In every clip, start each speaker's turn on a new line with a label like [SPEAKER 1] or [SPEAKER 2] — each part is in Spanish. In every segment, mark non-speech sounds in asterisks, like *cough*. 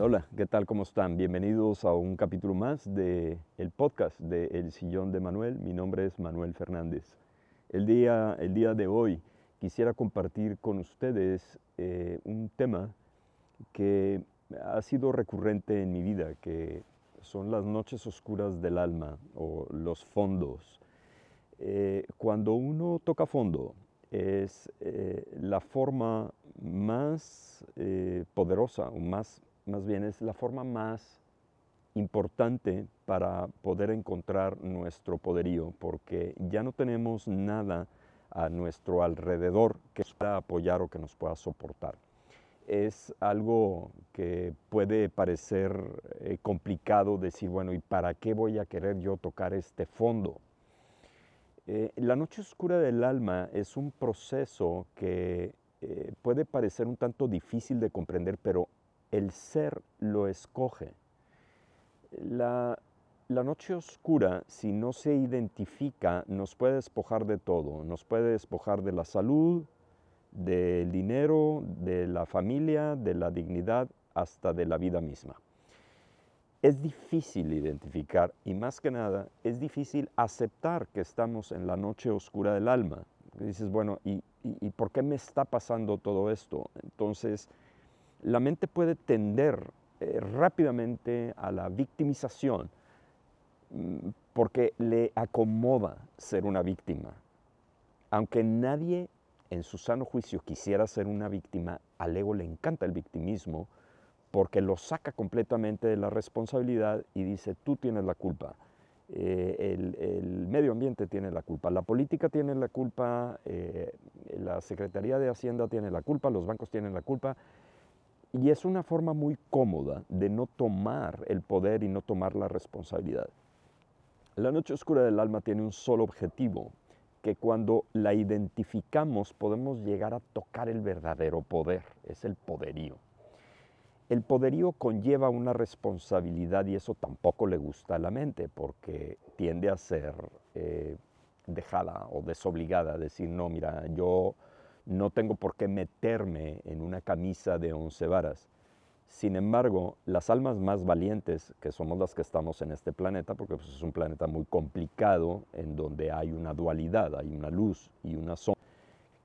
[SPEAKER 1] Hola, ¿qué tal? ¿Cómo están? Bienvenidos a un capítulo más de el podcast de El Sillón de Manuel. Mi nombre es Manuel Fernández. El día, el día de hoy quisiera compartir con ustedes eh, un tema que ha sido recurrente en mi vida, que son las noches oscuras del alma o los fondos. Eh, cuando uno toca fondo, es eh, la forma más poderosa o más más bien es la forma más importante para poder encontrar nuestro poderío, porque ya no tenemos nada a nuestro alrededor que nos pueda apoyar o que nos pueda soportar. Es algo que puede parecer eh, complicado decir, bueno, ¿y para qué voy a querer yo tocar este fondo? Eh, la noche oscura del alma es un proceso que eh, puede parecer un tanto difícil de comprender, pero el ser lo escoge. La, noche oscura, si no se identifica, nos puede despojar de todo. Nos puede despojar de la salud, del dinero, de la familia, de la dignidad, hasta de la vida misma. Es difícil identificar y más que nada es difícil aceptar que estamos en la noche oscura del alma. Dices, bueno, ¿y, por qué me está pasando todo esto? Entonces, la mente puede tender eh, rápidamente a la victimización mm, porque le acomoda ser una víctima. Aunque nadie en su sano juicio quisiera ser una víctima, al ego le encanta el victimismo porque lo saca completamente de la responsabilidad y dice, tú tienes la culpa. Eh, el, medio ambiente tiene la culpa, la política tiene la culpa, eh, la Secretaría de Hacienda tiene la culpa, los bancos tienen la culpa, y es una forma muy cómoda de no tomar el poder y no tomar la responsabilidad. La noche oscura del alma tiene un solo objetivo, que cuando la identificamos podemos llegar a tocar el verdadero poder, es el poderío. El poderío conlleva una responsabilidad y eso tampoco le gusta a la mente porque tiende a ser eh, dejada o desobligada, a decir, no, mira, yo no tengo por qué meterme en una camisa de once varas. Sin embargo, las almas más valientes, que somos las que estamos en este planeta, porque pues, es un planeta muy complicado, en donde hay una dualidad, hay una luz y una sombra,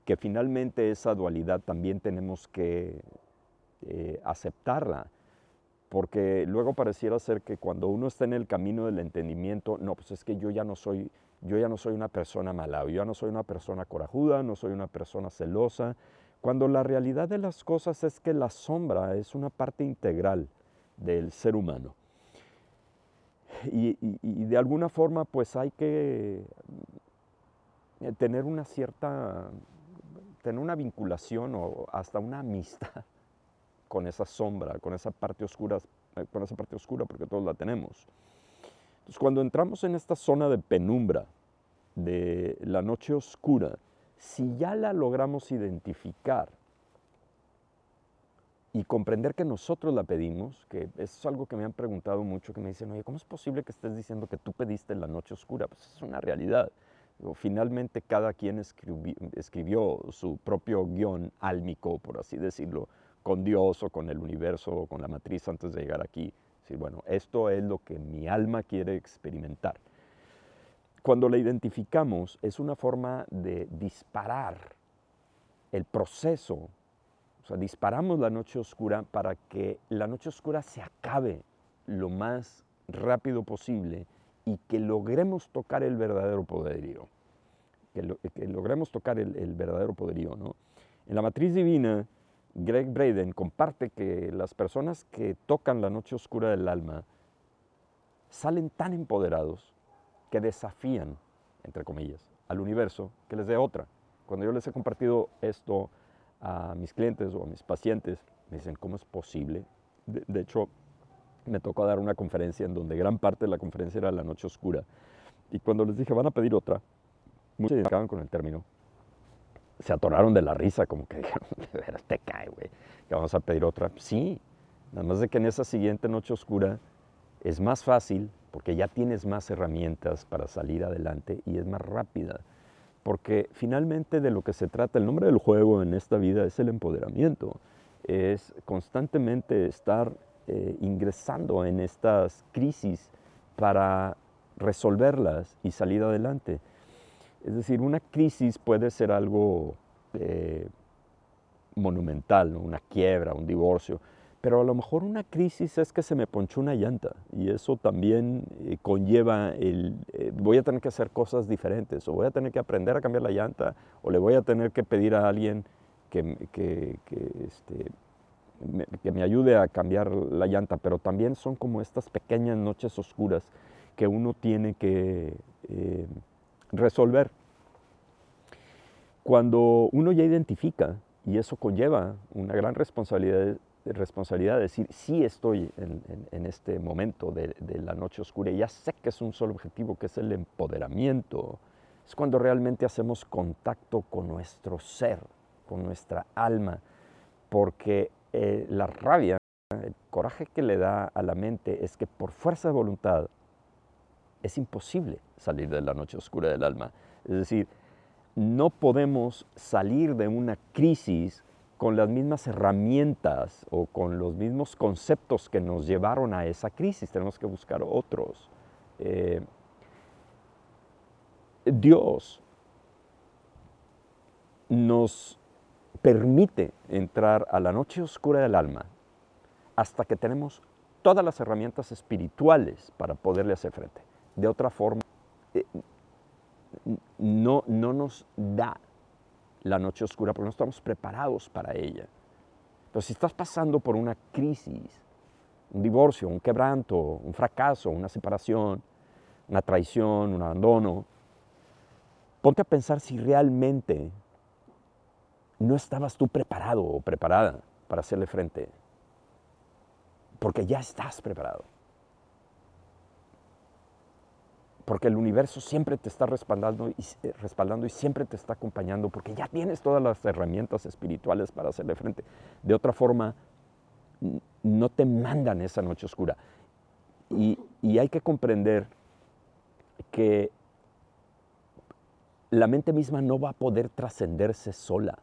[SPEAKER 1] que finalmente esa dualidad también tenemos que eh, aceptarla, porque luego pareciera ser que cuando uno está en el camino del entendimiento, no, pues es que yo ya no soy yo ya no soy una persona mala, yo ya no soy una persona corajuda, no soy una persona celosa, cuando la realidad de las cosas es que la sombra es una parte integral del ser humano. Y, de alguna forma pues hay que eh, tener una cierta, tener una vinculación o hasta una amistad con esa sombra, con esa parte oscura, eh, con esa parte oscura porque todos la tenemos. Entonces, cuando entramos en esta zona de penumbra, de la noche oscura, si ya la logramos identificar y comprender que nosotros la pedimos, que es algo que me han preguntado mucho, que me dicen, oye, ¿cómo es posible que estés diciendo que tú pediste la noche oscura? Pues es una realidad. Finalmente cada quien escribió, su propio guion álmico, por así decirlo, con Dios o con el universo o con la matriz antes de llegar aquí bueno, esto es lo que mi alma quiere experimentar. Cuando la identificamos es una forma de disparar el proceso, o sea, disparamos la noche oscura para que la noche oscura se acabe lo más rápido posible y que logremos tocar el verdadero poderío, que, logremos tocar el, el verdadero poderío. ¿no? En la matriz divina, Greg Braden comparte que las personas que tocan la noche oscura del alma salen tan empoderados que desafían, entre comillas, al universo que les dé otra. Cuando yo les he compartido esto a mis clientes o a mis pacientes, me dicen, ¿cómo es posible? De, hecho, me tocó dar una conferencia en donde gran parte de la conferencia era la noche oscura. Y cuando les dije, van a pedir otra, muchos se con el término. Se atoraron de la risa, como que dijeron, *laughs* de veras te cae, güey, que vamos a pedir otra. Sí, nada más de que en esa siguiente noche oscura es más fácil porque ya tienes más herramientas para salir adelante y es más rápida. Porque finalmente de lo que se trata, el nombre del juego en esta vida es el empoderamiento. Es constantemente estar eh, ingresando en estas crisis para resolverlas y salir adelante. Es decir, una crisis puede ser algo eh, monumental, una quiebra, un divorcio, pero a lo mejor una crisis es que se me ponchó una llanta y eso también eh, conlleva el, eh, voy a tener que hacer cosas diferentes o voy a tener que aprender a cambiar la llanta o le voy a tener que pedir a alguien que, que, este, me, que me ayude a cambiar la llanta, pero también son como estas pequeñas noches oscuras que uno tiene que resolver. Cuando uno ya identifica, y eso conlleva una gran responsabilidad, responsabilidad de decir, sí estoy en, este momento de, la noche oscura y ya sé que es un solo objetivo, que es el empoderamiento. Es cuando realmente hacemos contacto con nuestro ser, con nuestra alma, porque eh, la rabia, el coraje que le da a la mente es que por fuerza de voluntad es imposible salir de la noche oscura del alma. Es decir, no podemos salir de una crisis con las mismas herramientas o con los mismos conceptos que nos llevaron a esa crisis. Tenemos que buscar otros. Eh, Dios nos permite entrar a la noche oscura del alma hasta que tenemos todas las herramientas espirituales para poderle hacer frente. De otra forma, eh, no, no nos da la noche oscura porque no estamos preparados para ella. Pero si estás pasando por una crisis, un divorcio, un quebranto, un fracaso, una separación, una traición, un abandono, ponte a pensar si realmente no estabas tú preparado o preparada para hacerle frente. Porque ya estás preparado. Porque el universo siempre te está respaldando y, eh, respaldando y siempre te está acompañando, porque ya tienes todas las herramientas espirituales para hacerle frente. De otra forma, no te mandan esa noche oscura. Y, hay que comprender que la mente misma no va a poder trascenderse sola.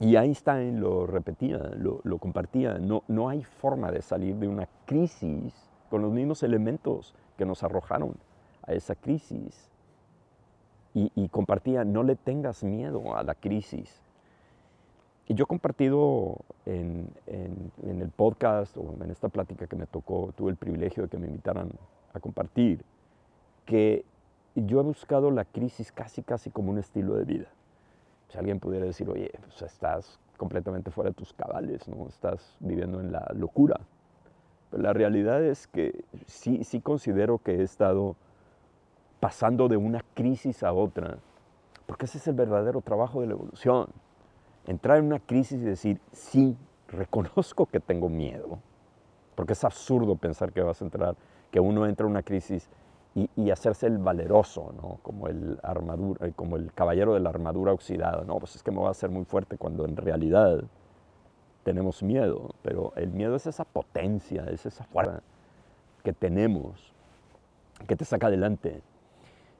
[SPEAKER 1] Y Einstein lo repetía, lo, lo compartía, no, no hay forma de salir de una crisis con los mismos elementos que nos arrojaron a esa crisis. Y, compartía, no le tengas miedo a la crisis. Y yo he compartido en, el podcast o en esta plática que me tocó, tuve el privilegio de que me invitaran a compartir, que yo he buscado la crisis casi, casi como un estilo de vida. Si alguien pudiera decir, oye, pues estás completamente fuera de tus cabales, ¿no? Estás viviendo en la locura la realidad es que sí, sí considero que he estado pasando de una crisis a otra, porque ese es el verdadero trabajo de la evolución. Entrar en una crisis y decir, sí, reconozco que tengo miedo, porque es absurdo pensar que vas a entrar, que uno entra en una crisis y, hacerse el valeroso, ¿no? como, el armadura, como el caballero de la armadura oxidada. No, pues es que me voy a hacer muy fuerte cuando en realidad tenemos miedo, pero el miedo es esa potencia, es esa fuerza que tenemos, que te saca adelante.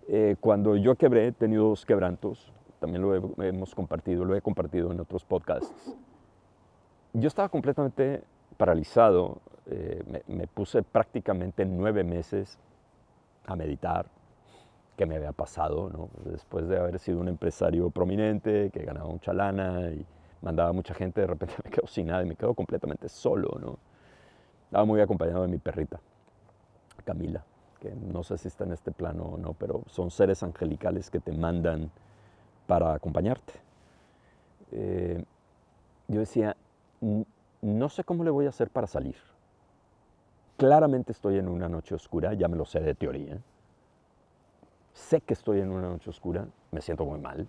[SPEAKER 1] Eh, cuando yo quebré, he tenido dos quebrantos, también lo hemos compartido, lo he compartido en otros podcasts. Yo estaba completamente paralizado, eh, me, puse prácticamente nueve meses a meditar, qué me había pasado, ¿no? después de haber sido un empresario prominente, que ganaba mucha lana y mandaba mucha gente, de repente *laughs* me quedo sin nada y me quedo completamente solo, ¿no? Estaba muy acompañado de mi perrita, Camila, que no sé si está en este plano o no, pero son seres angelicales que te mandan para acompañarte. Eh, yo decía, no sé cómo le voy a hacer para salir. Claramente estoy en una noche oscura, ya me lo sé de teoría. Sé que estoy en una noche oscura, me siento muy mal,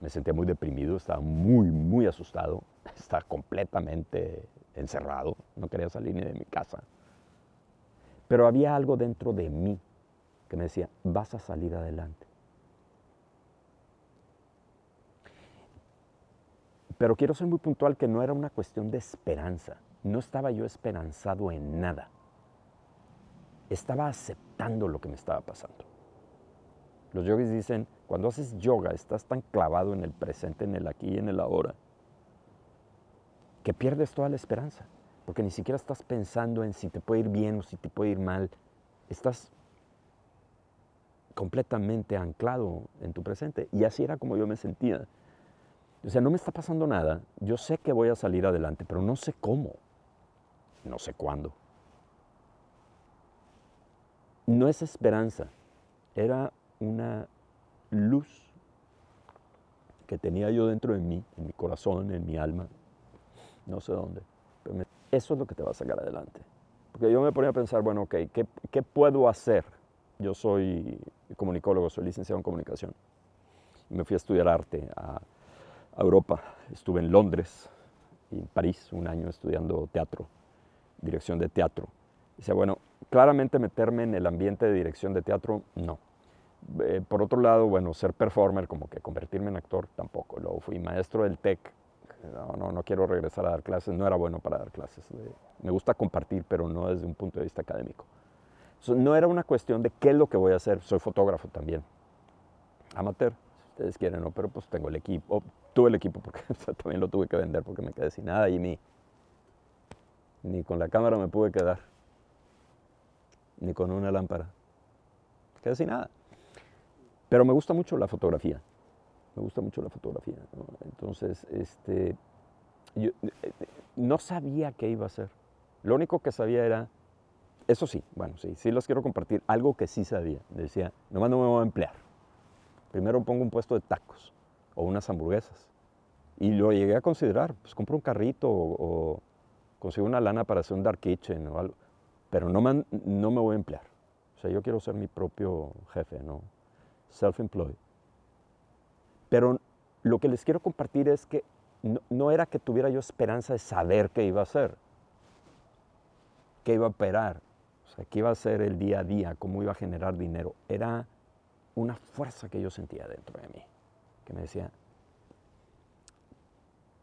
[SPEAKER 1] me sentía muy deprimido, estaba muy, muy asustado, *laughs* estaba completamente encerrado, no quería salir ni de mi casa. Pero había algo dentro de mí que me decía, vas a salir adelante. Pero quiero ser muy puntual que no era una cuestión de esperanza. No estaba yo esperanzado en nada. Estaba aceptando lo que me estaba pasando. Los yogis dicen, cuando haces yoga estás tan clavado en el presente, en el aquí y en el ahora, que pierdes toda la esperanza, porque ni siquiera estás pensando en si te puede ir bien o si te puede ir mal. Estás completamente anclado en tu presente. Y así era como yo me sentía. O sea, no me está pasando nada. Yo sé que voy a salir adelante, pero no sé cómo. No sé cuándo. No es esperanza. Era una luz que tenía yo dentro de mí, en mi corazón, en mi alma. No sé dónde. Pero eso es lo que te va a sacar adelante. Porque yo me ponía a pensar, bueno, ok, ¿qué, puedo hacer? Yo soy comunicólogo, soy licenciado en comunicación. Me fui a estudiar arte a Europa. Estuve en Londres y en París un año estudiando teatro, dirección de teatro. Dice, bueno, claramente meterme en el ambiente de dirección de teatro, no. Eh, por otro lado, bueno, ser performer, como que convertirme en actor, tampoco. Luego fui maestro del TEC. No, no, no quiero regresar a dar clases, no era bueno para dar clases. Me gusta compartir, pero no desde un punto de vista académico. no era una cuestión de qué es lo que voy a hacer, soy fotógrafo también. Amateur, si ustedes quieren, ¿no? Pero pues tengo el equipo, tuve el equipo porque *laughs* también lo tuve que vender porque me quedé sin nada y ni, ni con la cámara me pude quedar, ni con una lámpara. Quedé sin nada. Pero me gusta mucho la fotografía, me gusta mucho la fotografía. Entonces, este, yo eh, no sabía qué iba a hacer. Lo único que sabía era, eso sí, bueno, sí, sí los quiero compartir, algo que sí sabía. Decía, nomás no me voy a emplear. Primero pongo un puesto de tacos o unas hamburguesas. Y lo llegué a considerar, pues compro un carrito o, consigo una lana para hacer un dark kitchen o algo, pero no me, no me voy a emplear. O sea, yo quiero ser mi propio jefe, ¿no? Self-employed. Pero lo que les quiero compartir es que no, era que tuviera yo esperanza de saber qué iba a hacer, qué iba a operar, o sea, qué iba a ser el día a día, cómo iba a generar dinero. Era una fuerza que yo sentía dentro de mí que me decía,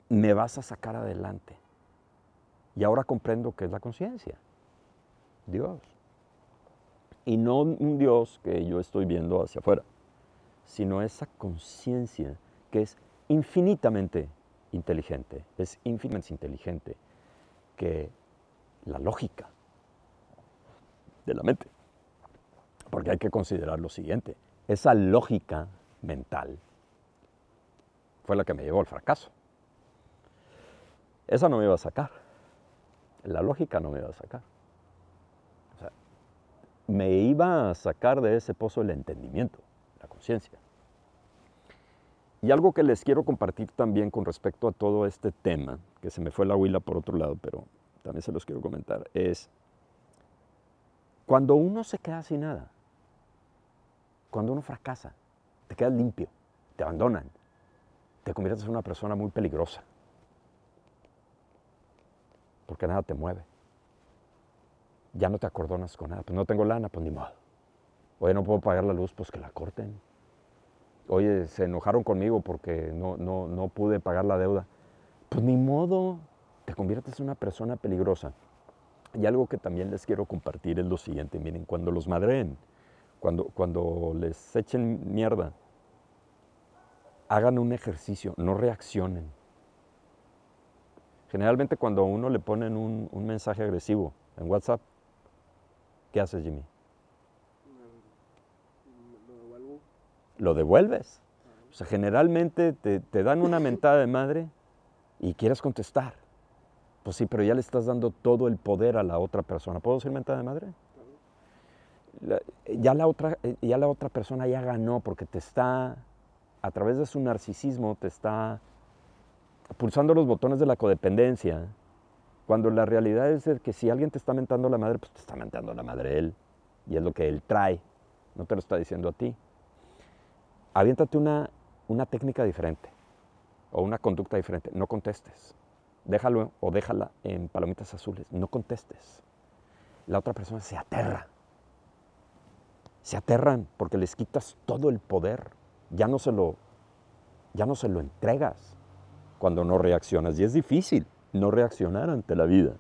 [SPEAKER 1] me vas a sacar adelante. Y ahora comprendo que es la conciencia, Dios. Y no un Dios que yo estoy viendo hacia afuera, sino esa conciencia que es infinitamente inteligente, es infinitamente inteligente que la lógica de la mente. Porque hay que considerar lo siguiente, esa lógica mental fue la que me llevó al fracaso. Esa no me iba a sacar. La lógica no me iba a sacar. Me iba a sacar de ese pozo el entendimiento, la conciencia. Y algo que les quiero compartir también con respecto a todo este tema, que se me fue la huila por otro lado, pero también se los quiero comentar, es cuando uno se queda sin nada, cuando uno fracasa, te quedas limpio, te abandonan, te conviertes en una persona muy peligrosa. Porque nada te mueve. Ya no te acordonas con nada. Pues no tengo lana, pues ni modo. Oye, no puedo pagar la luz, pues que la corten. Oye, se enojaron conmigo porque no, no, no pude pagar la deuda. Pues ni modo, te conviertes en una persona peligrosa. Y algo que también les quiero compartir es lo siguiente. Miren, cuando los madreen, cuando, cuando les echen mierda, hagan un ejercicio, no reaccionen. Generalmente cuando a uno le ponen un, mensaje agresivo en WhatsApp, ¿qué haces Jimmy? Lo devuelves. O sea, generalmente te, te dan una mentada de madre y quieres contestar. Pues sí, pero ya le estás dando todo el poder a la otra persona. ¿Puedo decir mentada de madre? ya, la otra, ya la otra persona ya ganó porque te está a través de su narcisismo te está pulsando los botones de la codependencia, cuando la realidad es que si alguien te está mentando la madre, pues te está mentando la madre él, y es lo que él trae, no te lo está diciendo a ti. Aviéntate una, una técnica diferente o una conducta diferente, no contestes. Déjalo o déjala en palomitas azules, no contestes. la otra persona se aterra. Se aterran porque les quitas todo el poder. Ya no se lo, ya no se lo entregas cuando no reaccionas. Y es difícil no reaccionar ante la vida.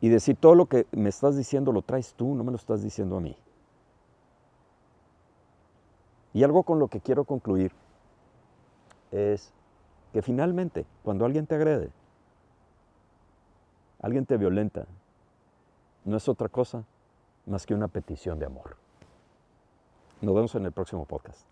[SPEAKER 1] Y decir todo lo que me estás diciendo lo traes tú, no me lo estás diciendo a mí. Y algo con lo que quiero concluir es que finalmente, cuando alguien te agrede, alguien te violenta, no es otra cosa más que una petición de amor. Nos vemos en el próximo podcast.